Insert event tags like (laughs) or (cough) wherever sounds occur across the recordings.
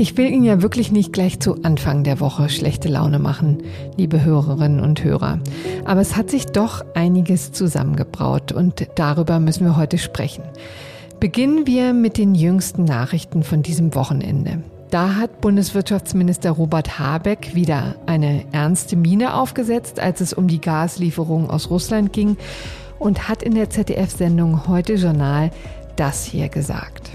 Ich will Ihnen ja wirklich nicht gleich zu Anfang der Woche schlechte Laune machen, liebe Hörerinnen und Hörer. Aber es hat sich doch einiges zusammengebraut und darüber müssen wir heute sprechen. Beginnen wir mit den jüngsten Nachrichten von diesem Wochenende. Da hat Bundeswirtschaftsminister Robert Habeck wieder eine ernste Miene aufgesetzt, als es um die Gaslieferungen aus Russland ging und hat in der ZDF-Sendung Heute Journal das hier gesagt.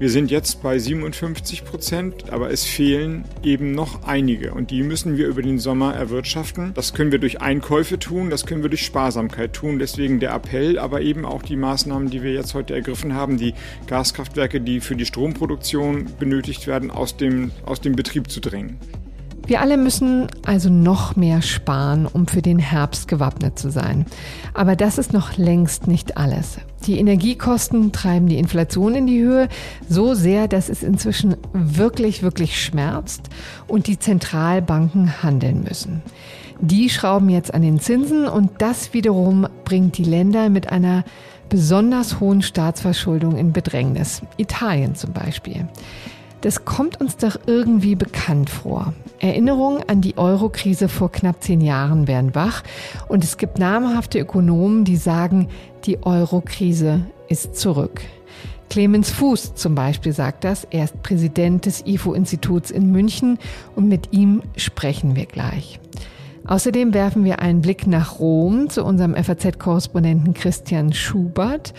Wir sind jetzt bei 57 Prozent, aber es fehlen eben noch einige und die müssen wir über den Sommer erwirtschaften. Das können wir durch Einkäufe tun, das können wir durch Sparsamkeit tun. Deswegen der Appell, aber eben auch die Maßnahmen, die wir jetzt heute ergriffen haben, die Gaskraftwerke, die für die Stromproduktion benötigt werden, aus dem, aus dem Betrieb zu drängen. Wir alle müssen also noch mehr sparen, um für den Herbst gewappnet zu sein. Aber das ist noch längst nicht alles. Die Energiekosten treiben die Inflation in die Höhe so sehr, dass es inzwischen wirklich, wirklich schmerzt und die Zentralbanken handeln müssen. Die schrauben jetzt an den Zinsen und das wiederum bringt die Länder mit einer besonders hohen Staatsverschuldung in Bedrängnis. Italien zum Beispiel. Das kommt uns doch irgendwie bekannt vor. Erinnerungen an die Euro-Krise vor knapp zehn Jahren werden wach und es gibt namhafte Ökonomen, die sagen, die Euro-Krise ist zurück. Clemens Fuß zum Beispiel sagt das. Er ist Präsident des IFO-Instituts in München und mit ihm sprechen wir gleich. Außerdem werfen wir einen Blick nach Rom zu unserem FAZ-Korrespondenten Christian Schubert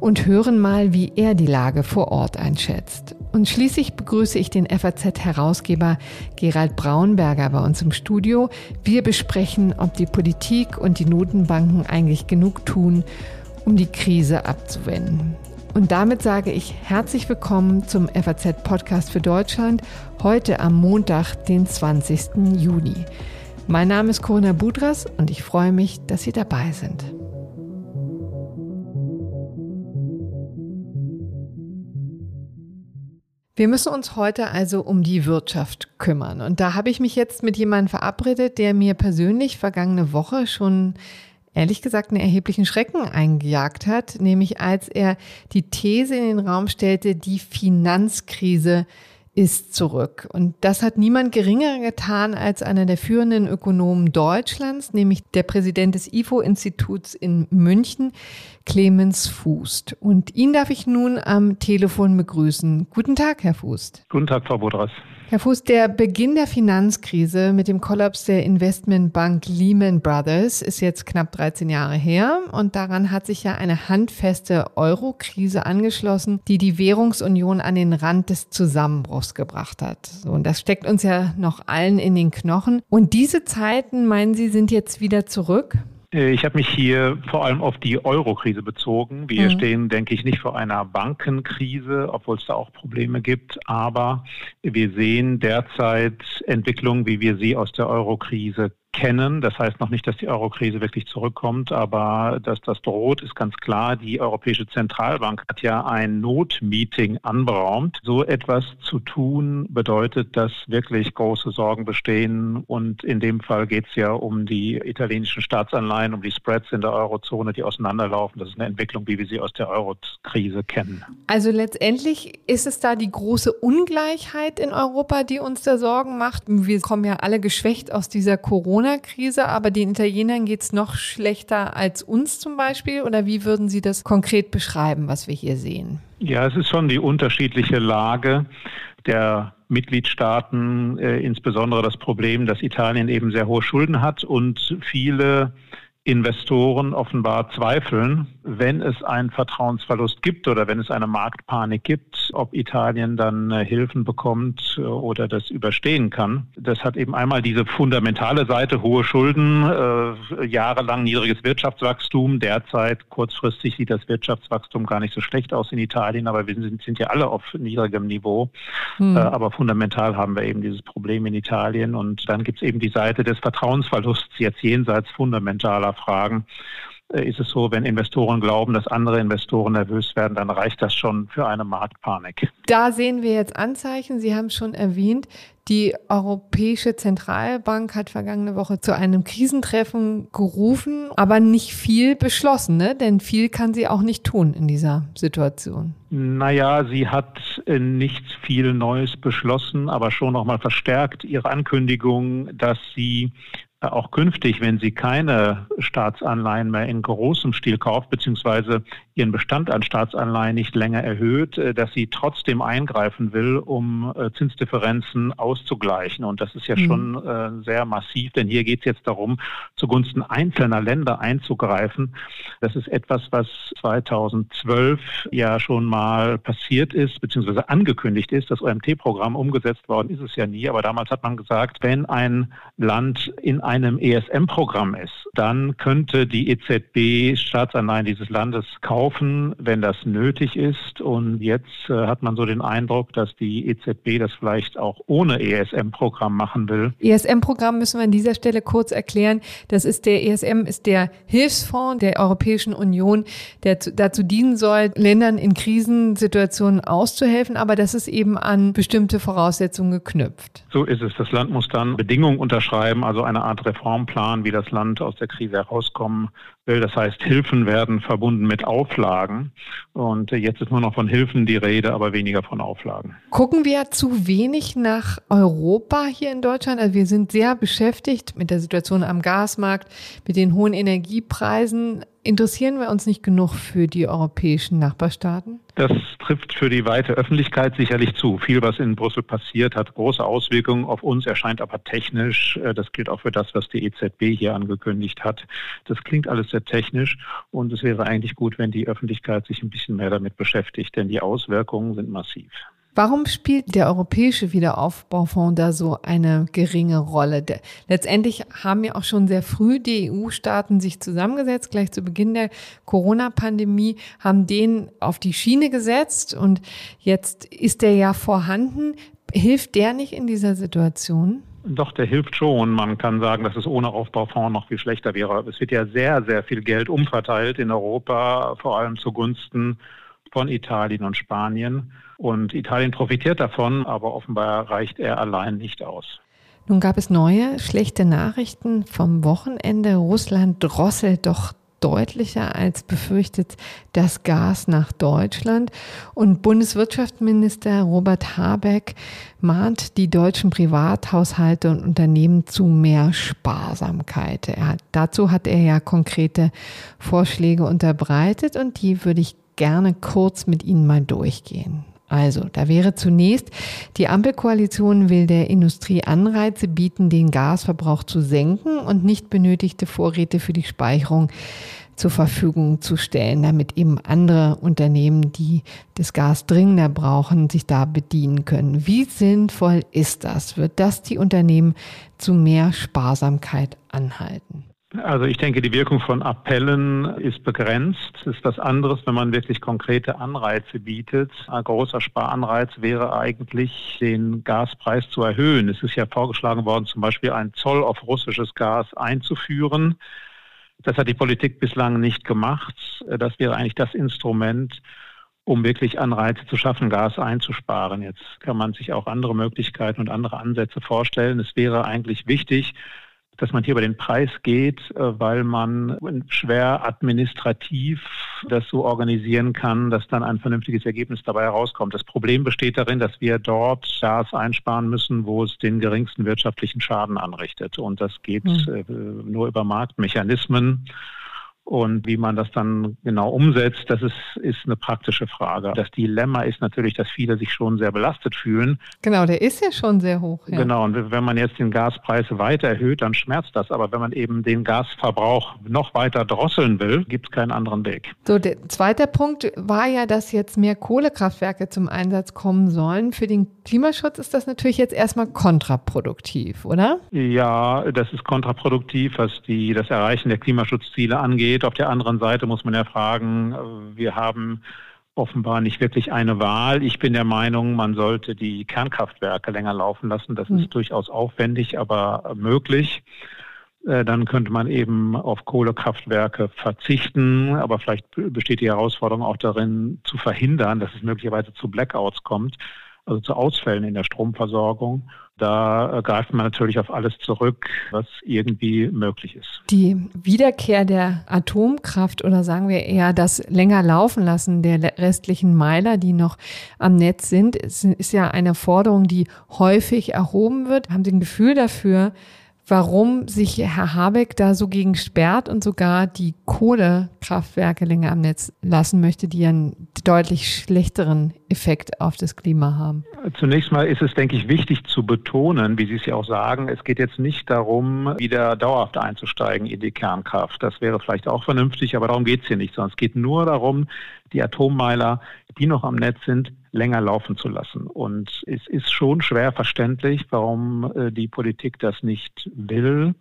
und hören mal, wie er die Lage vor Ort einschätzt. Und schließlich begrüße ich den FAZ-Herausgeber Gerald Braunberger bei uns im Studio. Wir besprechen, ob die Politik und die Notenbanken eigentlich genug tun, um die Krise abzuwenden. Und damit sage ich herzlich willkommen zum FAZ-Podcast für Deutschland, heute am Montag, den 20. Juni. Mein Name ist Corona Budras und ich freue mich, dass Sie dabei sind. Wir müssen uns heute also um die Wirtschaft kümmern. Und da habe ich mich jetzt mit jemandem verabredet, der mir persönlich vergangene Woche schon ehrlich gesagt einen erheblichen Schrecken eingejagt hat, nämlich als er die These in den Raum stellte, die Finanzkrise ist zurück. Und das hat niemand geringer getan als einer der führenden Ökonomen Deutschlands, nämlich der Präsident des IFO-Instituts in München, Clemens Fußt. Und ihn darf ich nun am Telefon begrüßen. Guten Tag, Herr Fußt. Guten Tag, Frau Budras. Herr Fuß, der Beginn der Finanzkrise mit dem Kollaps der Investmentbank Lehman Brothers ist jetzt knapp 13 Jahre her und daran hat sich ja eine handfeste Euro-Krise angeschlossen, die die Währungsunion an den Rand des Zusammenbruchs gebracht hat. So, und das steckt uns ja noch allen in den Knochen. Und diese Zeiten, meinen Sie, sind jetzt wieder zurück? Äh, ich habe mich hier vor allem auf die Euro-Krise bezogen. Wir mhm. stehen, denke ich, nicht vor einer Bankenkrise, obwohl es da auch Probleme gibt. Aber wir sehen derzeit Entwicklungen, wie wir sie aus der Euro-Krise kennen. Das heißt noch nicht, dass die Euro-Krise wirklich zurückkommt, aber dass das droht, ist ganz klar. Die Europäische Zentralbank hat ja ein Notmeeting anberaumt. So etwas zu tun bedeutet, dass wirklich große Sorgen bestehen. Und in dem Fall geht es ja um die italienischen Staatsanleihen, um die Spreads in der Eurozone, die auseinanderlaufen. Das ist eine Entwicklung, wie wir sie aus der Euro-Krise kennen. Also letztendlich ist es da die große Ungleichheit in Europa, die uns da Sorgen macht. Wir kommen ja alle geschwächt aus dieser Corona Corona-Krise, aber den Italienern geht es noch schlechter als uns zum Beispiel? Oder wie würden Sie das konkret beschreiben, was wir hier sehen? Ja, es ist schon die unterschiedliche Lage der Mitgliedstaaten, äh, insbesondere das Problem, dass Italien eben sehr hohe Schulden hat und viele Investoren offenbar zweifeln, wenn es einen Vertrauensverlust gibt oder wenn es eine Marktpanik gibt, ob Italien dann äh, Hilfen bekommt äh, oder das überstehen kann. Das hat eben einmal diese fundamentale Seite, hohe Schulden, äh, jahrelang niedriges Wirtschaftswachstum. Derzeit kurzfristig sieht das Wirtschaftswachstum gar nicht so schlecht aus in Italien, aber wir sind, sind ja alle auf niedrigem Niveau. Hm. Äh, aber fundamental haben wir eben dieses Problem in Italien. Und dann gibt es eben die Seite des Vertrauensverlusts, jetzt jenseits fundamentaler Fragen. Äh, ist es so, wenn Investoren glauben, dass andere Investoren nervös werden, dann reicht das schon für eine Marktpanik. Da sehen wir jetzt Anzeichen. Sie haben schon erwähnt, die Europäische Zentralbank hat vergangene Woche zu einem Krisentreffen gerufen, aber nicht viel beschlossen, ne? denn viel kann sie auch nicht tun in dieser Situation. Naja, sie hat äh, nichts viel Neues beschlossen, aber schon nochmal verstärkt ihre Ankündigung, dass sie auch künftig, wenn sie keine Staatsanleihen mehr in großem Stil kauft, beziehungsweise ihren Bestand an Staatsanleihen nicht länger erhöht, äh, dass sie trotzdem eingreifen will, um äh, Zinsdifferenzen auszugleichen. Und das ist ja mhm. schon äh, sehr massiv, denn hier geht es jetzt darum, zugunsten einzelner Länder einzugreifen. Das ist etwas, was 2012 ja schon mal passiert ist, beziehungsweise angekündigt ist. Das OMT-Programm umgesetzt worden ist es ja nie, aber damals hat man gesagt, wenn ein Land in einem ESM-Programm ist, dann könnte die EZB Staatsanleihen dieses Landes kaufen wenn das nötig ist. Und jetzt äh, hat man so den Eindruck, dass die EZB das vielleicht auch ohne ESM-Programm machen will. ESM-Programm müssen wir an dieser Stelle kurz erklären. Das ist der ESM ist der Hilfsfonds der Europäischen Union, der zu, dazu dienen soll, Ländern in Krisensituationen auszuhelfen, aber das ist eben an bestimmte Voraussetzungen geknüpft. So ist es. Das Land muss dann Bedingungen unterschreiben, also eine Art Reformplan, wie das Land aus der Krise herauskommen. Das heißt, Hilfen werden verbunden mit Auflagen. Und jetzt ist nur noch von Hilfen die Rede, aber weniger von Auflagen. Gucken wir zu wenig nach Europa hier in Deutschland? Also wir sind sehr beschäftigt mit der Situation am Gasmarkt, mit den hohen Energiepreisen. Interessieren wir uns nicht genug für die europäischen Nachbarstaaten? Das trifft für die weite Öffentlichkeit sicherlich zu. Viel, was in Brüssel passiert, hat große Auswirkungen auf uns, erscheint aber technisch. Äh, das gilt auch für das, was die EZB hier angekündigt hat. Das klingt alles sehr technisch und es wäre eigentlich gut, wenn die Öffentlichkeit sich ein bisschen mehr damit beschäftigt, denn die Auswirkungen sind massiv. Warum spielt der Europäische Wiederaufbaufonds da so eine geringe Rolle? Letztendlich haben ja auch schon sehr früh die EU-Staaten sich zusammengesetzt, gleich zu Beginn der Corona-Pandemie, haben den auf die Schiene gesetzt und jetzt ist der ja vorhanden. Hilft der nicht in dieser Situation? Doch, der hilft schon. Man kann sagen, dass es ohne Aufbaufonds noch viel schlechter wäre. Es wird ja sehr, sehr viel Geld umverteilt in Europa, vor allem zugunsten von Italien und Spanien. Und Italien profitiert davon, aber offenbar reicht er allein nicht aus. Nun gab es neue schlechte Nachrichten vom Wochenende. Russland drosselt doch deutlicher als befürchtet das Gas nach Deutschland. Und Bundeswirtschaftsminister Robert Habeck mahnt die deutschen Privathaushalte und Unternehmen zu mehr Sparsamkeit. Hat, dazu hat er ja konkrete Vorschläge unterbreitet und die würde ich gerne kurz mit Ihnen mal durchgehen. Also, da wäre zunächst, die Ampelkoalition will der Industrie Anreize bieten, den Gasverbrauch zu senken und nicht benötigte Vorräte für die Speicherung zur Verfügung zu stellen, damit eben andere Unternehmen, die das Gas dringender brauchen, sich da bedienen können. Wie sinnvoll ist das? Wird das die Unternehmen zu mehr Sparsamkeit anhalten? Also ich denke, die Wirkung von Appellen ist begrenzt. Ist was anderes, wenn man wirklich konkrete Anreize bietet. Ein großer Sparanreiz wäre eigentlich, den Gaspreis zu erhöhen. Es ist ja vorgeschlagen worden, zum Beispiel einen Zoll auf russisches Gas einzuführen. Das hat die Politik bislang nicht gemacht. Das wäre eigentlich das Instrument, um wirklich Anreize zu schaffen, Gas einzusparen. Jetzt kann man sich auch andere Möglichkeiten und andere Ansätze vorstellen. Es wäre eigentlich wichtig, dass man hier über den Preis geht, äh, weil man schwer administrativ das so organisieren kann, dass dann ein vernünftiges Ergebnis dabei herauskommt. Das Problem besteht darin, dass wir dort Gas einsparen müssen, wo es den geringsten wirtschaftlichen Schaden anrichtet. Und das geht mhm. nur über Marktmechanismen. Und wie man das dann genau umsetzt, das ist, ist eine praktische Frage. Das Dilemma ist natürlich, dass viele sich schon sehr belastet fühlen. Genau, der ist ja schon sehr hoch. Ja. Genau, und wenn man jetzt den Gaspreis weiter erhöht, dann schmerzt das. Aber wenn man eben den Gasverbrauch noch weiter drosseln will, gibt es keinen anderen Weg. So, der zweite Punkt war ja, dass jetzt mehr Kohlekraftwerke zum Einsatz kommen sollen. Für den Klimaschutz ist das natürlich jetzt erstmal kontraproduktiv, oder? Ja, das ist kontraproduktiv, was die, das Erreichen der Klimaschutzziele angeht geht. Auf der anderen Seite muss man ja fragen, wir haben offenbar nicht wirklich eine Wahl. Ich bin der Meinung, man sollte die Kernkraftwerke länger laufen lassen. Das ist mhm. durchaus aufwendig, aber möglich. Äh, dann könnte man eben auf Kohlekraftwerke verzichten, aber vielleicht besteht die Herausforderung auch darin, zu verhindern, dass es möglicherweise zu Blackouts kommt, also zu Ausfällen in der Stromversorgung. Da äh, greift man natürlich auf alles zurück, was irgendwie möglich ist. Die Wiederkehr der Atomkraft oder sagen wir eher das länger laufen lassen der restlichen Meiler, die noch am Netz sind, ist ja eine Forderung, die häufig erhoben wird. Haben Sie ein Gefühl dafür, warum sich Herr Habeck da so gegen sperrt und sogar die Kohlekraftwerke länger am Netz lassen möchte, die einen deutlich schlechteren Effekt auf das Klima haben. Zunächst mal ist es, denke ich, wichtig zu betonen, wie Sie es ja auch sagen, es geht jetzt nicht darum, wieder dauerhaft einzusteigen in die Kernkraft. Das wäre vielleicht auch vernünftig, aber darum geht es hier nicht, sondern es geht nur darum, die Atommeiler, die noch am Netz sind, länger laufen zu lassen. Und es ist schon schwer verständlich, warum äh, die Politik das nicht will.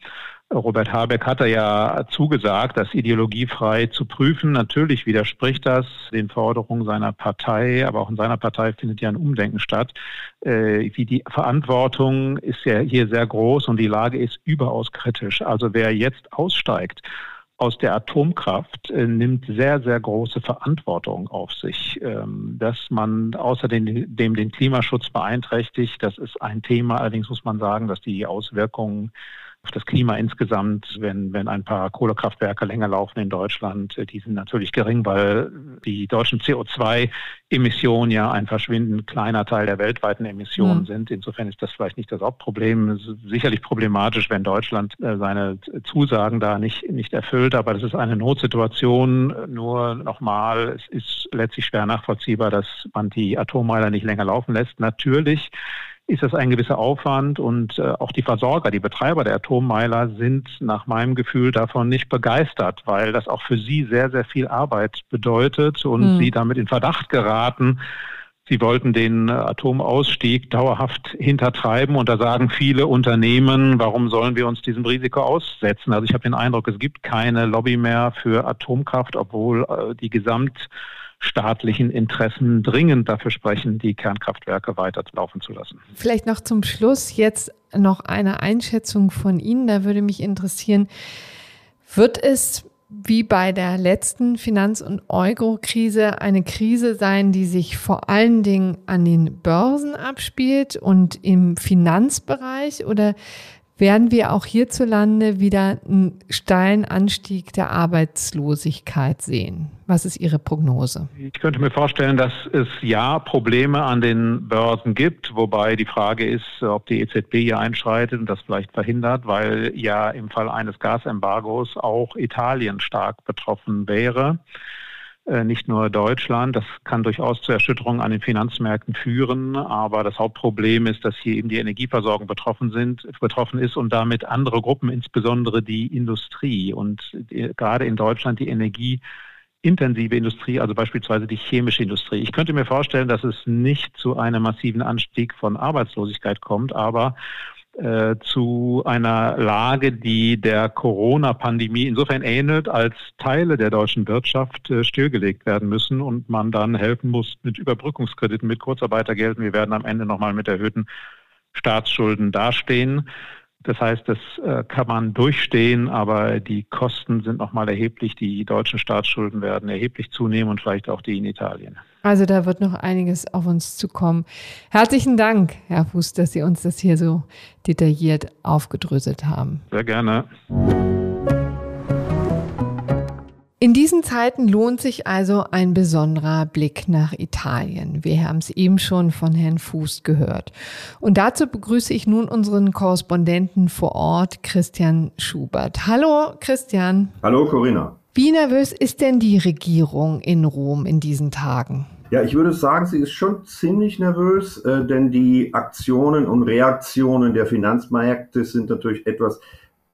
Robert Habeck hatte ja zugesagt, das ideologiefrei zu prüfen. Natürlich widerspricht das den Forderungen seiner Partei, aber auch in seiner Partei findet ja ein Umdenken statt. Äh, wie die Verantwortung ist ja hier sehr groß und die Lage ist überaus kritisch. Also wer jetzt aussteigt, aus der Atomkraft äh, nimmt sehr, sehr große Verantwortung auf sich. Ähm, dass man außerdem den Klimaschutz beeinträchtigt, das ist ein Thema. Allerdings muss man sagen, dass die Auswirkungen auf das Klima insgesamt, wenn, wenn ein paar Kohlekraftwerke länger laufen in Deutschland, äh, die sind natürlich gering, weil die deutschen CO2-Emissionen ja ein verschwindend kleiner Teil der weltweiten Emissionen mhm. sind. Insofern ist das vielleicht nicht das Hauptproblem. Es ist sicherlich problematisch, wenn Deutschland äh, seine Zusagen da nicht, nicht erfüllt, aber das ist eine Notsituation. Nur nochmal, es ist letztlich schwer nachvollziehbar, dass man die Atommeiler nicht länger laufen lässt. Natürlich ist das ein gewisser Aufwand und äh, auch die Versorger, die Betreiber der Atommeiler sind nach meinem Gefühl davon nicht begeistert, weil das auch für sie sehr, sehr viel Arbeit bedeutet und mhm. sie damit in Verdacht geraten. Sie wollten den Atomausstieg dauerhaft hintertreiben und da sagen viele Unternehmen, warum sollen wir uns diesem Risiko aussetzen? Also ich habe den Eindruck, es gibt keine Lobby mehr für Atomkraft, obwohl äh, die Gesamt staatlichen Interessen dringend dafür sprechen, die Kernkraftwerke weiterlaufen zu lassen. Vielleicht noch zum Schluss jetzt noch eine Einschätzung von Ihnen. Da würde mich interessieren, wird es wie bei der letzten Finanz- und Euro-Krise eine Krise sein, die sich vor allen Dingen an den Börsen abspielt und im Finanzbereich? Oder werden wir auch hierzulande wieder einen steilen Anstieg der Arbeitslosigkeit sehen? Was ist Ihre Prognose? Ich könnte mir vorstellen, dass es ja Probleme an den Börsen gibt, wobei die Frage ist, ob die EZB hier einschreitet und das vielleicht verhindert, weil ja im Fall eines Gasembargos auch Italien stark betroffen wäre. Äh, nicht nur Deutschland. Das kann durchaus zu Erschütterungen an den Finanzmärkten führen. Aber das Hauptproblem ist, dass hier eben die Energieversorgung betroffen sind, betroffen ist und damit andere Gruppen, insbesondere die Industrie und die, gerade in Deutschland die Energie intensive Industrie, also beispielsweise die chemische Industrie. Ich könnte mir vorstellen, dass es nicht zu einem massiven Anstieg von Arbeitslosigkeit kommt, aber äh, zu einer Lage, die der Corona-Pandemie insofern ähnelt, als Teile der deutschen Wirtschaft äh, stillgelegt werden müssen und man dann helfen muss mit Überbrückungskrediten, mit Kurzarbeitergelden. Wir werden am Ende nochmal mit erhöhten Staatsschulden dastehen. Das heißt, das äh, kann man durchstehen, aber die Kosten sind nochmal erheblich. Die deutschen Staatsschulden werden erheblich zunehmen und vielleicht auch die in Italien. Also da wird noch einiges auf uns zukommen. Herzlichen Dank, Herr Fuß, dass Sie uns das hier so detailliert aufgedröselt haben. Sehr gerne. In diesen Zeiten lohnt sich also ein besonderer Blick nach Italien. Wir haben es eben schon von Herrn Fuß gehört. Und dazu begrüße ich nun unseren Korrespondenten vor Ort, Christian Schubert. Hallo, Christian. Hallo, Corinna. Wie nervös ist denn die Regierung in Rom in diesen Tagen? Ja, ich würde sagen, sie ist schon ziemlich nervös, äh, denn die Aktionen und Reaktionen der Finanzmärkte sind natürlich etwas,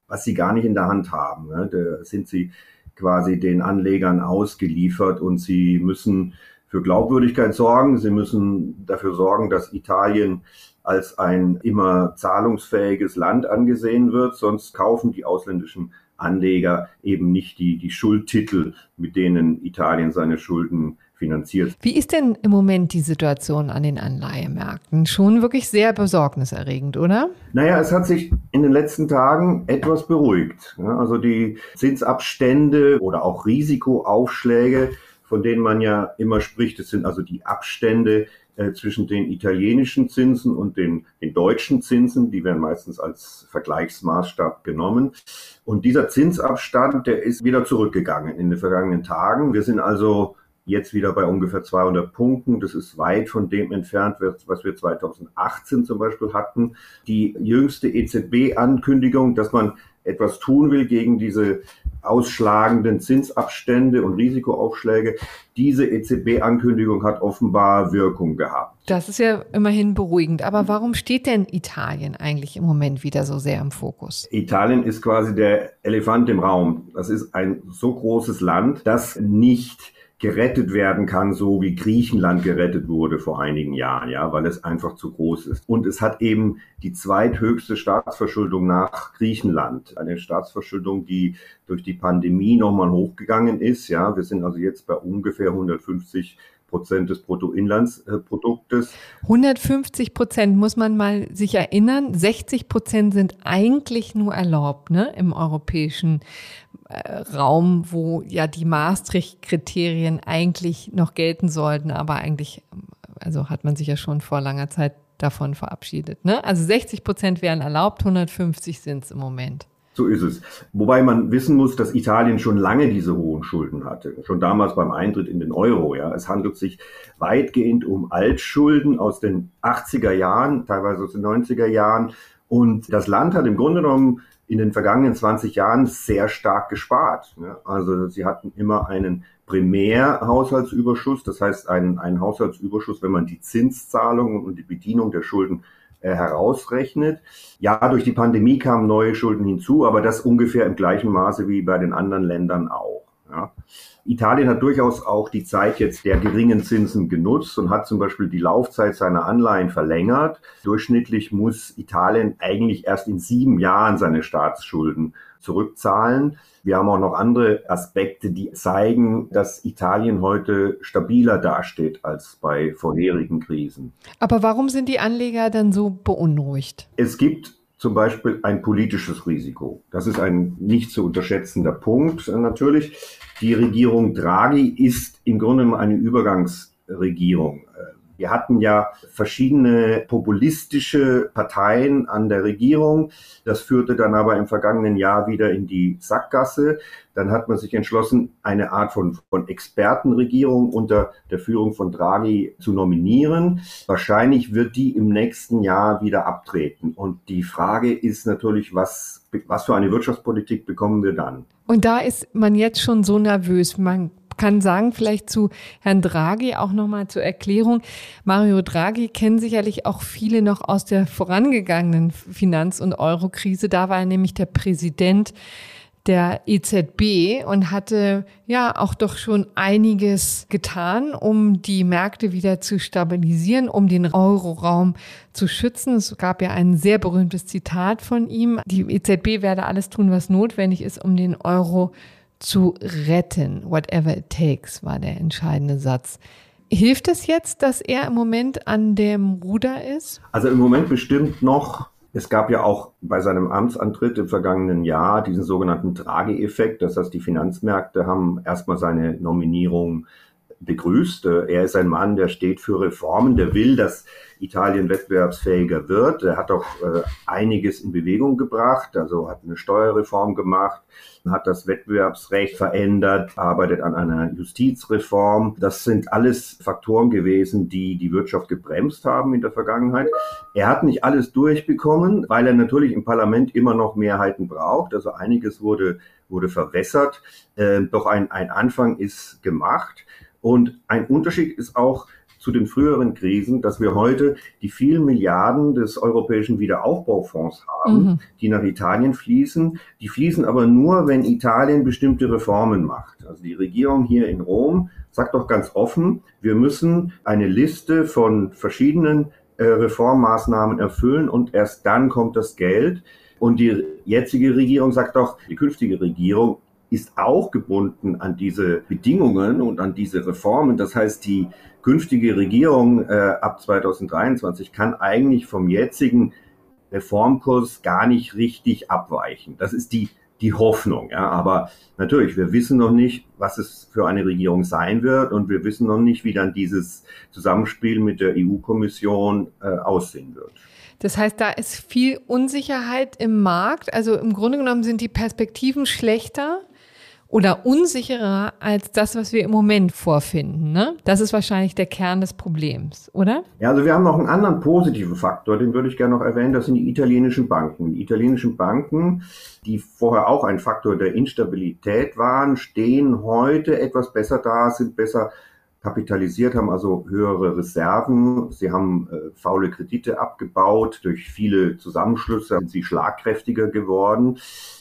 was sie gar nicht in der Hand haben. Ne? Da sind sie quasi den Anlegern ausgeliefert und sie müssen für Glaubwürdigkeit sorgen. Sie müssen dafür sorgen, dass Italien als ein immer zahlungsfähiges Land angesehen wird. Sonst kaufen die ausländischen Anleger eben nicht die, die Schuldtitel, mit denen Italien seine Schulden finanziert. Wie ist denn im Moment die Situation an den Anleihemärkten? Schon wirklich sehr besorgniserregend, oder? Naja, es hat sich in den letzten Tagen etwas beruhigt. Also die Zinsabstände oder auch Risikoaufschläge, von denen man ja immer spricht, das sind also die Abstände äh, zwischen den italienischen Zinsen und den, den deutschen Zinsen, die werden meistens als Vergleichsmaßstab genommen. Und dieser Zinsabstand, der ist wieder zurückgegangen in den vergangenen Tagen. Wir sind also jetzt wieder bei ungefähr 200 Punkten. Das ist weit von dem entfernt, was wir 2018 zum Beispiel hatten. Die jüngste EZB-Ankündigung, dass man etwas tun will gegen diese ausschlagenden Zinsabstände und Risikoaufschläge. Diese EZB-Ankündigung hat offenbar Wirkung gehabt. Das ist ja immerhin beruhigend. Aber warum steht denn Italien eigentlich im Moment wieder so sehr im Fokus? Italien ist quasi der Elefant im Raum. Das ist ein so großes Land, das nicht gerettet werden kann, so wie Griechenland gerettet wurde vor einigen Jahren, ja, weil es einfach zu groß ist. Und es hat eben die zweithöchste Staatsverschuldung nach Griechenland. Eine Staatsverschuldung, die durch die Pandemie nochmal hochgegangen ist, ja. Wir sind also jetzt bei ungefähr 150 Prozent des Bruttoinlandsproduktes. 150 Prozent muss man mal sich erinnern. 60 Prozent sind eigentlich nur erlaubt, ne, im europäischen äh, Raum, wo ja die Maastricht-Kriterien eigentlich noch gelten sollten, aber eigentlich, also hat man sich ja schon vor langer Zeit davon verabschiedet. Ne? Also 60 Prozent wären erlaubt, 150 sind es im Moment. So ist es. Wobei man wissen muss, dass Italien schon lange diese hohen Schulden hatte. Schon damals beim Eintritt in den Euro. Ja. Es handelt sich weitgehend um Altschulden aus den 80er Jahren, teilweise aus den 90er Jahren. Und das Land hat im Grunde genommen in den vergangenen 20 Jahren sehr stark gespart. Also sie hatten immer einen Primärhaushaltsüberschuss, das heißt einen, einen Haushaltsüberschuss, wenn man die Zinszahlungen und die Bedienung der Schulden äh, herausrechnet. Ja, durch die Pandemie kamen neue Schulden hinzu, aber das ungefähr im gleichen Maße wie bei den anderen Ländern auch. Ja. Italien hat durchaus auch die Zeit jetzt der geringen Zinsen genutzt und hat zum Beispiel die Laufzeit seiner Anleihen verlängert. Durchschnittlich muss Italien eigentlich erst in sieben Jahren seine Staatsschulden zurückzahlen. Wir haben auch noch andere Aspekte, die zeigen, dass Italien heute stabiler dasteht als bei vorherigen Krisen. Aber warum sind die Anleger dann so beunruhigt? Es gibt zum Beispiel ein politisches Risiko. Das ist ein nicht zu unterschätzender Punkt natürlich. Die Regierung Draghi ist im Grunde eine Übergangsregierung. Wir hatten ja verschiedene populistische Parteien an der Regierung. Das führte dann aber im vergangenen Jahr wieder in die Sackgasse. Dann hat man sich entschlossen, eine Art von, von Expertenregierung unter der Führung von Draghi zu nominieren. Wahrscheinlich wird die im nächsten Jahr wieder abtreten. Und die Frage ist natürlich, was, was für eine Wirtschaftspolitik bekommen wir dann? Und da ist man jetzt schon so nervös. Man kann sagen, vielleicht zu Herrn Draghi auch nochmal zur Erklärung. Mario Draghi kennen sicherlich auch viele noch aus der vorangegangenen Finanz- und Eurokrise. Da war er nämlich der Präsident der EZB und hatte ja auch doch schon einiges getan, um die Märkte wieder zu stabilisieren, um den Euroraum zu schützen. Es gab ja ein sehr berühmtes Zitat von ihm. Die EZB werde alles tun, was notwendig ist, um den Euro zu retten. Whatever it takes war der entscheidende Satz. Hilft es jetzt, dass er im Moment an dem Ruder ist? Also im Moment bestimmt noch. Es gab ja auch bei seinem Amtsantritt im vergangenen Jahr diesen sogenannten Trage-Effekt. Das heißt, die Finanzmärkte haben erstmal seine Nominierung begrüßt. Er ist ein Mann, der steht für Reformen, der will, dass Italien wettbewerbsfähiger wird. Er hat auch äh, einiges in Bewegung gebracht, also hat eine Steuerreform gemacht, hat das Wettbewerbsrecht verändert, arbeitet an einer Justizreform. Das sind alles Faktoren gewesen, die die Wirtschaft gebremst haben in der Vergangenheit. Er hat nicht alles durchbekommen, weil er natürlich im Parlament immer noch Mehrheiten braucht. Also einiges wurde, wurde verwässert. Äh, doch ein, ein Anfang ist gemacht. Und ein Unterschied ist auch, zu den früheren Krisen, dass wir heute die vielen Milliarden des Europäischen Wiederaufbaufonds haben, mhm. die nach Italien fließen. Die fließen aber nur, wenn Italien bestimmte Reformen macht. Also die Regierung hier in Rom sagt doch ganz offen, wir müssen eine Liste von verschiedenen äh, Reformmaßnahmen erfüllen und erst dann kommt das Geld. Und die jetzige Regierung sagt doch, die künftige Regierung, ist auch gebunden an diese Bedingungen und an diese Reformen. Das heißt, die künftige Regierung äh, ab 2023 kann eigentlich vom jetzigen Reformkurs gar nicht richtig abweichen. Das ist die, die Hoffnung. Ja. Aber natürlich, wir wissen noch nicht, was es für eine Regierung sein wird und wir wissen noch nicht, wie dann dieses Zusammenspiel mit der EU-Kommission äh, aussehen wird. Das heißt, da ist viel Unsicherheit im Markt. Also im Grunde genommen sind die Perspektiven schlechter oder unsicherer als das, was wir im Moment vorfinden. Ne? Das ist wahrscheinlich der Kern des Problems, oder? Ja, also wir haben noch einen anderen positiven Faktor, den würde ich gerne noch erwähnen. Das sind die italienischen Banken. Die italienischen Banken, die vorher auch ein Faktor der Instabilität waren, stehen heute etwas besser da, sind besser kapitalisiert, haben also höhere Reserven. Sie haben äh, faule Kredite abgebaut. Durch viele Zusammenschlüsse sind sie schlagkräftiger geworden.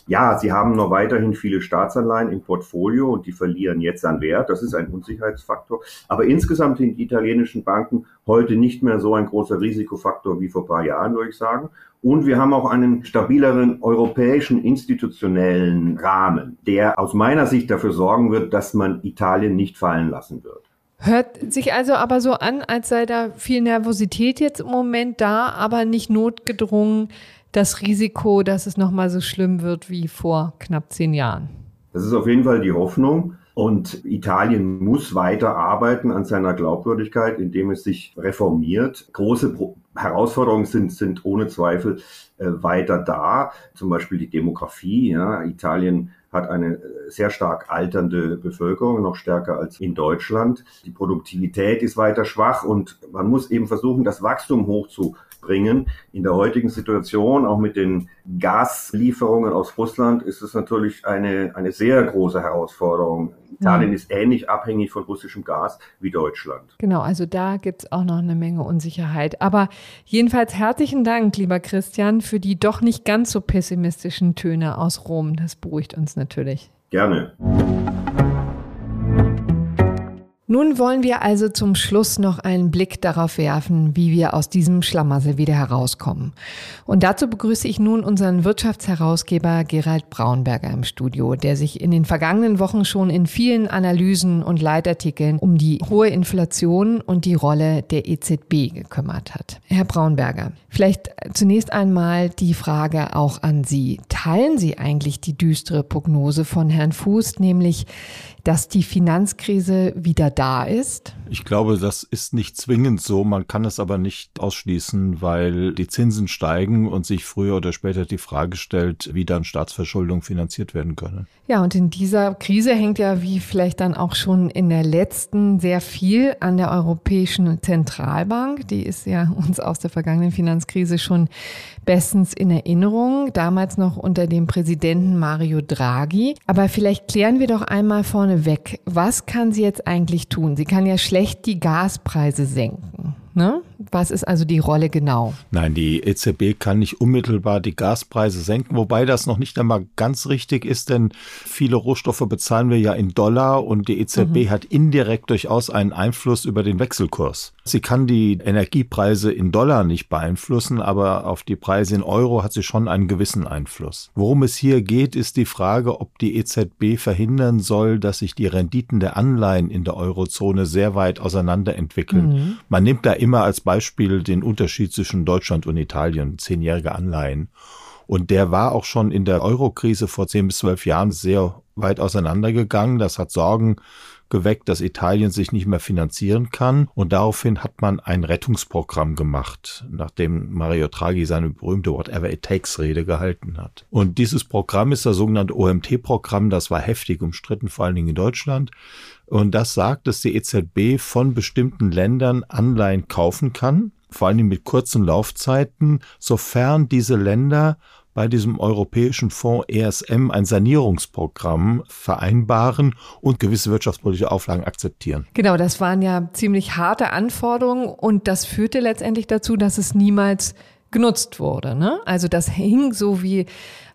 Ja, sie haben noch weiterhin viele Staatsanleihen im Portfolio und die verlieren jetzt an Wert. Das ist ein Unsicherheitsfaktor. Aber insgesamt sind die italienischen Banken heute nicht mehr so ein großer Risikofaktor wie vor paar Jahren, würde ich sagen. Und wir haben auch einen stabileren europäischen institutionellen Rahmen, der aus meiner Sicht dafür sorgen wird, dass man Italien nicht fallen lassen wird. Hört sich also aber so an, als sei da viel Nervosität jetzt im Moment da, aber nicht notgedrungen das Risiko, dass es nochmal so schlimm wird wie vor knapp zehn Jahren. Das ist auf jeden Fall die Hoffnung. Und Italien muss weiter arbeiten an seiner Glaubwürdigkeit, indem es sich reformiert. Große Pro Herausforderungen sind, sind ohne Zweifel äh, weiter da. Zum Beispiel die Demografie. Ja. Italien hat eine sehr stark alternde Bevölkerung, noch stärker als in Deutschland. Die Produktivität ist weiter schwach und man muss eben versuchen, das Wachstum hochzubringen. In der heutigen Situation, auch mit den Gaslieferungen aus Russland, ist es natürlich eine, eine sehr große Herausforderung. Italien ja. ist ähnlich abhängig von russischem Gas wie Deutschland. Genau, also da gibt es auch noch eine Menge Unsicherheit. Aber jedenfalls herzlichen Dank, lieber Christian, für die doch nicht ganz so pessimistischen Töne aus Rom. Das beruhigt uns natürlich. Gerne. Nun wollen wir also zum Schluss noch einen Blick darauf werfen, wie wir aus diesem Schlamassel wieder herauskommen. Und dazu begrüße ich nun unseren Wirtschaftsherausgeber Gerald Braunberger im Studio, der sich in den vergangenen Wochen schon in vielen Analysen und Leitartikeln um die hohe Inflation und die Rolle der EZB gekümmert hat. Herr Braunberger, vielleicht zunächst einmal die Frage auch an Sie. Teilen Sie eigentlich die düstere Prognose von Herrn Fuß, nämlich dass die Finanzkrise wieder da ist? Ich glaube, das ist nicht zwingend so. Man kann es aber nicht ausschließen, weil die Zinsen steigen und sich früher oder später die Frage stellt, wie dann Staatsverschuldung finanziert werden könne. Ja, und in dieser Krise hängt ja, wie vielleicht dann auch schon in der letzten, sehr viel an der Europäischen Zentralbank. Die ist ja uns aus der vergangenen Finanzkrise schon bestens in Erinnerung, damals noch unter dem Präsidenten Mario Draghi. Aber vielleicht klären wir doch einmal vorneweg, was kann sie jetzt eigentlich tun? Sie kann ja schlecht die Gaspreise senken. Ne? Was ist also die Rolle genau? Nein, die EZB kann nicht unmittelbar die Gaspreise senken, wobei das noch nicht einmal ganz richtig ist, denn viele Rohstoffe bezahlen wir ja in Dollar und die EZB mhm. hat indirekt durchaus einen Einfluss über den Wechselkurs. Sie kann die Energiepreise in Dollar nicht beeinflussen, aber auf die Preise in Euro hat sie schon einen gewissen Einfluss. Worum es hier geht, ist die Frage, ob die EZB verhindern soll, dass sich die Renditen der Anleihen in der Eurozone sehr weit auseinander entwickeln. Mhm. Man nimmt da immer als Beispiel den Unterschied zwischen Deutschland und Italien, zehnjährige Anleihen. Und der war auch schon in der Eurokrise vor zehn bis zwölf Jahren sehr weit auseinandergegangen. Das hat Sorgen geweckt, dass Italien sich nicht mehr finanzieren kann. Und daraufhin hat man ein Rettungsprogramm gemacht, nachdem Mario Draghi seine berühmte Whatever It Takes Rede gehalten hat. Und dieses Programm ist das sogenannte OMT-Programm. Das war heftig umstritten, vor allen Dingen in Deutschland. Und das sagt, dass die EZB von bestimmten Ländern Anleihen kaufen kann, vor allen Dingen mit kurzen Laufzeiten, sofern diese Länder bei diesem europäischen Fonds ESM ein Sanierungsprogramm vereinbaren und gewisse wirtschaftspolitische Auflagen akzeptieren. Genau, das waren ja ziemlich harte Anforderungen und das führte letztendlich dazu, dass es niemals genutzt wurde. Ne? Also das hing so wie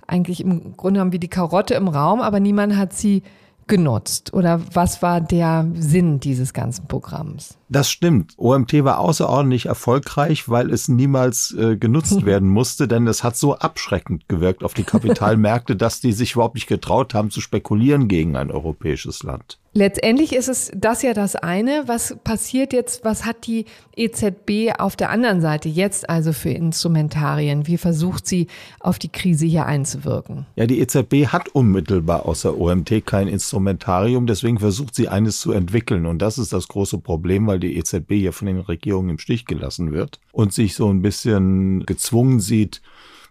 eigentlich im Grunde haben wir die Karotte im Raum, aber niemand hat sie genutzt? Oder was war der Sinn dieses ganzen Programms? Das stimmt. OMT war außerordentlich erfolgreich, weil es niemals äh, genutzt (laughs) werden musste, denn es hat so abschreckend gewirkt auf die (laughs) Kapitalmärkte, dass die sich überhaupt nicht getraut haben zu spekulieren gegen ein europäisches Land. Letztendlich ist es das ja das eine. Was passiert jetzt? Was hat die EZB auf der anderen Seite jetzt also für Instrumentarien? Wie versucht sie auf die Krise hier einzuwirken? Ja, die EZB hat unmittelbar außer OMT kein Instrumentarium. Deswegen versucht sie eines zu entwickeln. Und das ist das große Problem, weil die EZB ja von den Regierungen im Stich gelassen wird und sich so ein bisschen gezwungen sieht,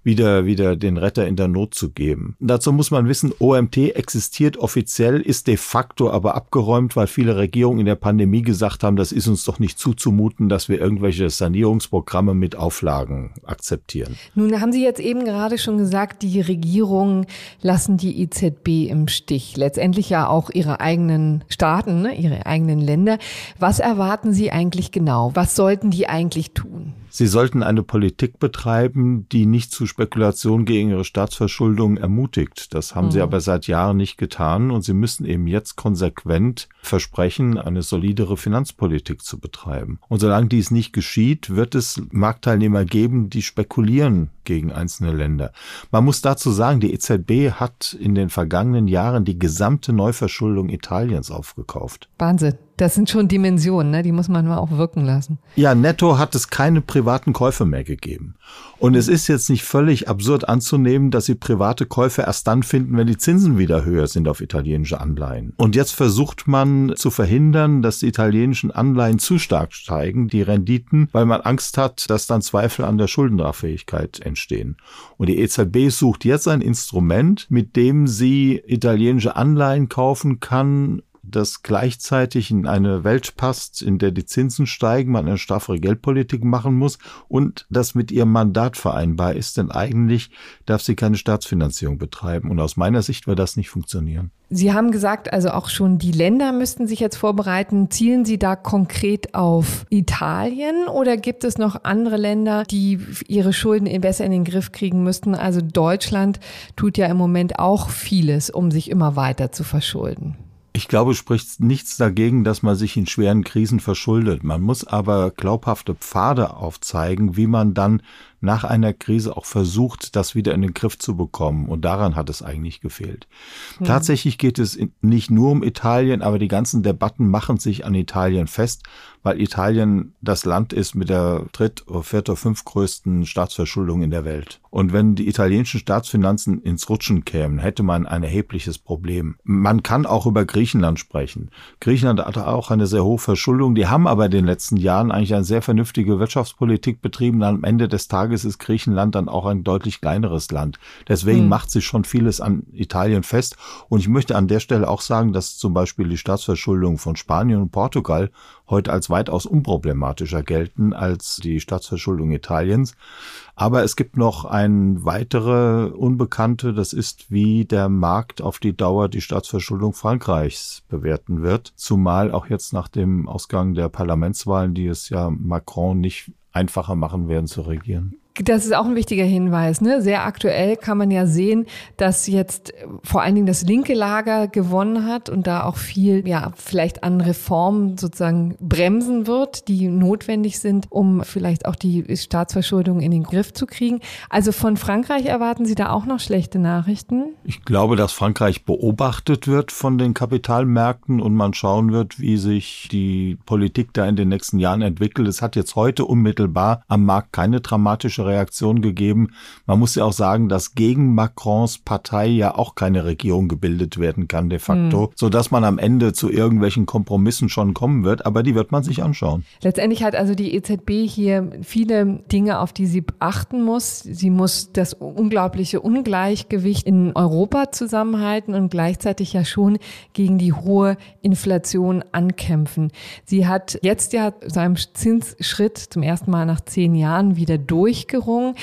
wieder, wieder den Retter in der Not zu geben. Dazu muss man wissen, OMT existiert offiziell, ist de facto aber abgeräumt, weil viele Regierungen in der Pandemie gesagt haben, das ist uns doch nicht zuzumuten, dass wir irgendwelche Sanierungsprogramme mit Auflagen akzeptieren. Nun haben Sie jetzt eben gerade schon gesagt, die Regierungen lassen die EZB im Stich. Letztendlich ja auch ihre eigenen Staaten, ne, ihre eigenen Länder. Was erwarten Sie eigentlich genau? Was sollten die eigentlich tun? Sie sollten eine Politik betreiben, die nicht zu Spekulation gegen ihre Staatsverschuldung ermutigt. Das haben mhm. sie aber seit Jahren nicht getan und sie müssen eben jetzt konsequent versprechen, eine solidere Finanzpolitik zu betreiben. Und solange dies nicht geschieht, wird es Marktteilnehmer geben, die spekulieren gegen einzelne Länder. Man muss dazu sagen, die EZB hat in den vergangenen Jahren die gesamte Neuverschuldung Italiens aufgekauft. Wahnsinn. Das sind schon Dimensionen, ne? die muss man mal auch wirken lassen. Ja, netto hat es keine privaten Käufe mehr gegeben. Und es ist jetzt nicht völlig absurd anzunehmen, dass sie private Käufe erst dann finden, wenn die Zinsen wieder höher sind auf italienische Anleihen. Und jetzt versucht man zu verhindern, dass die italienischen Anleihen zu stark steigen, die Renditen, weil man Angst hat, dass dann Zweifel an der Schuldentragfähigkeit entstehen. Und die EZB sucht jetzt ein Instrument, mit dem sie italienische Anleihen kaufen kann, das gleichzeitig in eine Welt passt, in der die Zinsen steigen, man eine straffere Geldpolitik machen muss und das mit ihrem Mandat vereinbar ist, denn eigentlich darf sie keine Staatsfinanzierung betreiben. Und aus meiner Sicht wird das nicht funktionieren. Sie haben gesagt, also auch schon die Länder müssten sich jetzt vorbereiten. Zielen Sie da konkret auf Italien oder gibt es noch andere Länder, die ihre Schulden besser in den Griff kriegen müssten? Also Deutschland tut ja im Moment auch vieles, um sich immer weiter zu verschulden. Ich glaube, spricht nichts dagegen, dass man sich in schweren Krisen verschuldet. Man muss aber glaubhafte Pfade aufzeigen, wie man dann nach einer Krise auch versucht, das wieder in den Griff zu bekommen. Und daran hat es eigentlich gefehlt. Mhm. Tatsächlich geht es nicht nur um Italien, aber die ganzen Debatten machen sich an Italien fest, weil Italien das Land ist mit der dritt-, viert- oder fünftgrößten Staatsverschuldung in der Welt. Und wenn die italienischen Staatsfinanzen ins Rutschen kämen, hätte man ein erhebliches Problem. Man kann auch über Griechenland sprechen. Griechenland hat auch eine sehr hohe Verschuldung. Die haben aber in den letzten Jahren eigentlich eine sehr vernünftige Wirtschaftspolitik betrieben. Am Ende des Tages ist Griechenland dann auch ein deutlich kleineres Land. Deswegen hm. macht sich schon vieles an Italien fest. Und ich möchte an der Stelle auch sagen, dass zum Beispiel die Staatsverschuldung von Spanien und Portugal heute als weitaus unproblematischer gelten als die Staatsverschuldung Italiens. Aber es gibt noch ein weitere Unbekannte, das ist, wie der Markt auf die Dauer die Staatsverschuldung Frankreichs bewerten wird. Zumal auch jetzt nach dem Ausgang der Parlamentswahlen, die es ja Macron nicht einfacher machen werden zu regieren. Das ist auch ein wichtiger Hinweis. Ne? Sehr aktuell kann man ja sehen, dass jetzt vor allen Dingen das linke Lager gewonnen hat und da auch viel, ja, vielleicht an Reformen sozusagen bremsen wird, die notwendig sind, um vielleicht auch die Staatsverschuldung in den Griff zu kriegen. Also von Frankreich erwarten Sie da auch noch schlechte Nachrichten? Ich glaube, dass Frankreich beobachtet wird von den Kapitalmärkten und man schauen wird, wie sich die Politik da in den nächsten Jahren entwickelt. Es hat jetzt heute unmittelbar am Markt keine dramatische Reaktion gegeben. Man muss ja auch sagen, dass gegen Macrons Partei ja auch keine Regierung gebildet werden kann de facto, mhm. so dass man am Ende zu irgendwelchen Kompromissen schon kommen wird, aber die wird man sich anschauen. Letztendlich hat also die EZB hier viele Dinge, auf die sie achten muss. Sie muss das unglaubliche Ungleichgewicht in Europa zusammenhalten und gleichzeitig ja schon gegen die hohe Inflation ankämpfen. Sie hat jetzt ja seinem Zinsschritt zum ersten Mal nach zehn Jahren wieder durchgeführt Zinssicherung.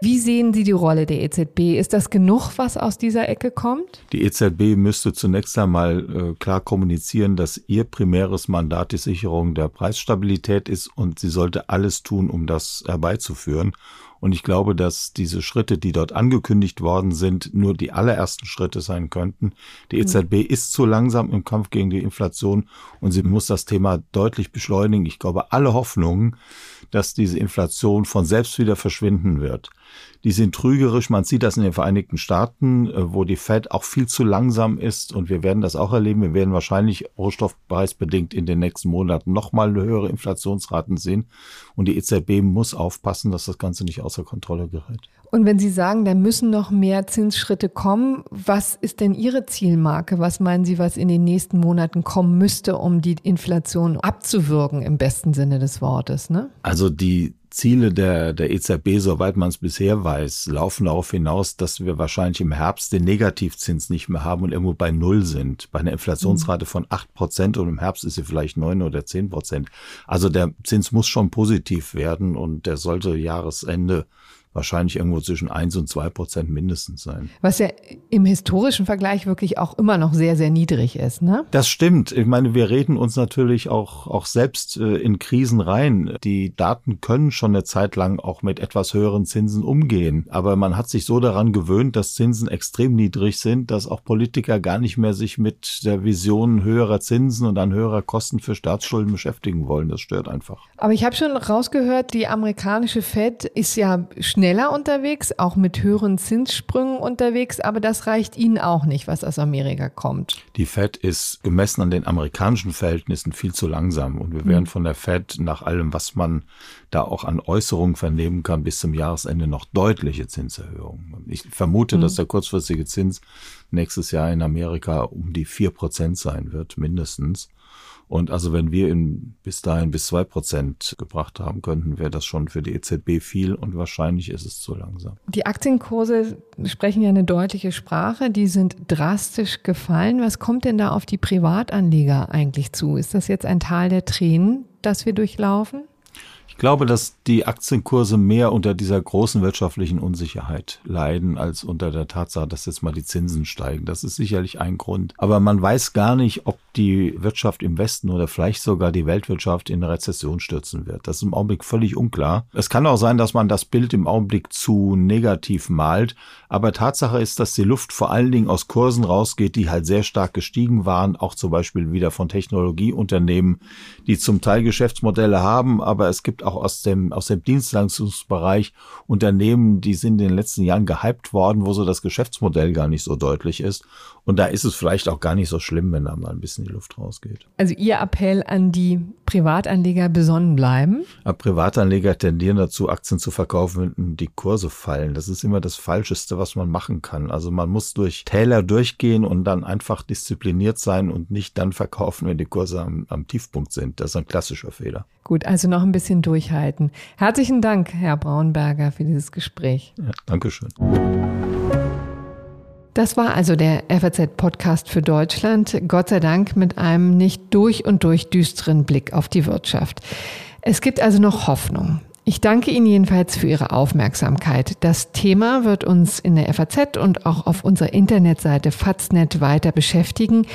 Wie sehen Sie die Rolle der EZB? Ist das genug, was aus dieser Ecke kommt? Die EZB müsste zunächst einmal äh, klar kommunizieren, dass ihr primäres Mandat die Sicherung der Preisstabilität ist und sie sollte alles tun, um das herbeizuführen. Und ich glaube, dass diese Schritte, die dort angekündigt worden sind, nur die allerersten Schritte sein könnten. Die EZB mhm. ist zu langsam im Kampf gegen die Inflation und sie muss das Thema deutlich beschleunigen. Ich glaube, alle Hoffnungen, dass diese Inflation von selbst wieder verschwinden wird, die sind trügerisch. Man sieht das in den Vereinigten Staaten, äh, wo die Fed auch viel zu langsam ist. Und wir werden das auch erleben. Wir werden wahrscheinlich rohstoffpreisbedingt in den nächsten Monaten nochmal höhere Inflationsraten sehen. Und die EZB muss aufpassen, dass das Ganze nicht außer Kontrolle gerät. Und wenn Sie sagen, da müssen noch mehr Zinsschritte kommen, was ist denn Ihre Zielmarke? Was meinen Sie, was in den nächsten Monaten kommen müsste, um die Inflation abzuwürgen im besten Sinne des Wortes? Ne? Also die Ziele der, der EZB, soweit man es bisher weiß, laufen darauf hinaus, dass wir wahrscheinlich im Herbst den Negativzins nicht mehr haben und irgendwo bei Null sind. Bei einer Inflationsrate von acht Prozent und im Herbst ist sie vielleicht neun oder zehn Prozent. Also der Zins muss schon positiv werden und der sollte Jahresende wahrscheinlich irgendwo zwischen eins und zwei Prozent mindestens sein. Was ja im historischen Vergleich wirklich auch immer noch sehr, sehr niedrig ist, ne? Das stimmt. Ich meine, wir reden uns natürlich auch, auch selbst äh, in Krisen rein. Die Daten können schon eine Zeit lang auch mit etwas höheren Zinsen umgehen. Aber man hat sich so daran gewöhnt, dass Zinsen extrem niedrig sind, dass auch Politiker gar nicht mehr sich mit der Vision höherer Zinsen und dann höherer Kosten für Staatsschulden beschäftigen wollen. Das stört einfach. Aber ich habe schon rausgehört, die amerikanische Fed ist ja schnell schneller unterwegs, auch mit höheren Zinssprüngen unterwegs, aber das reicht Ihnen auch nicht, was aus Amerika kommt. Die Fed ist gemessen an den amerikanischen Verhältnissen viel zu langsam und wir werden mhm. von der Fed nach allem, was man da auch an Äußerungen vernehmen kann, bis zum Jahresende noch deutliche Zinserhöhungen. Ich vermute, mhm. dass der kurzfristige Zins nächstes Jahr in Amerika um die vier Prozent sein wird, mindestens. Und also wenn wir ihn bis dahin bis zwei Prozent gebracht haben könnten, wäre das schon für die EZB viel und wahrscheinlich ist es zu langsam. Die Aktienkurse sprechen ja eine deutliche Sprache. Die sind drastisch gefallen. Was kommt denn da auf die Privatanleger eigentlich zu? Ist das jetzt ein Teil der Tränen, das wir durchlaufen? Ich glaube, dass die Aktienkurse mehr unter dieser großen wirtschaftlichen Unsicherheit leiden, als unter der Tatsache, dass jetzt mal die Zinsen steigen. Das ist sicherlich ein Grund. Aber man weiß gar nicht, ob die Wirtschaft im Westen oder vielleicht sogar die Weltwirtschaft in eine Rezession stürzen wird. Das ist im Augenblick völlig unklar. Es kann auch sein, dass man das Bild im Augenblick zu negativ malt. Aber Tatsache ist, dass die Luft vor allen Dingen aus Kursen rausgeht, die halt sehr stark gestiegen waren. Auch zum Beispiel wieder von Technologieunternehmen, die zum Teil Geschäftsmodelle haben, aber es gibt auch aus dem, aus dem Dienstleistungsbereich Unternehmen, die sind in den letzten Jahren gehypt worden, wo so das Geschäftsmodell gar nicht so deutlich ist. Und da ist es vielleicht auch gar nicht so schlimm, wenn da mal ein bisschen die Luft rausgeht. Also Ihr Appell an die Privatanleger besonnen bleiben? Aber Privatanleger tendieren dazu, Aktien zu verkaufen, wenn die Kurse fallen. Das ist immer das Falscheste, was man machen kann. Also man muss durch Täler durchgehen und dann einfach diszipliniert sein und nicht dann verkaufen, wenn die Kurse am, am Tiefpunkt sind. Das ist ein klassischer Fehler. Gut, also noch ein bisschen durchhalten. Herzlichen Dank, Herr Braunberger, für dieses Gespräch. Ja, Dankeschön. Das war also der FAZ-Podcast für Deutschland, Gott sei Dank mit einem nicht durch und durch düsteren Blick auf die Wirtschaft. Es gibt also noch Hoffnung. Ich danke Ihnen jedenfalls für Ihre Aufmerksamkeit. Das Thema wird uns in der FAZ und auch auf unserer Internetseite Faznet weiter beschäftigen.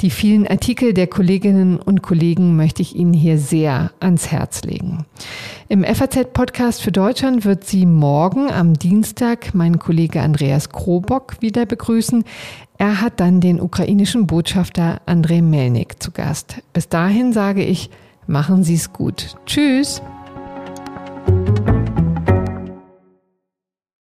Die vielen Artikel der Kolleginnen und Kollegen möchte ich Ihnen hier sehr ans Herz legen. Im FAZ-Podcast für Deutschland wird Sie morgen am Dienstag mein Kollege Andreas Krobock wieder begrüßen. Er hat dann den ukrainischen Botschafter Andrei Melnik zu Gast. Bis dahin sage ich, machen Sie es gut. Tschüss.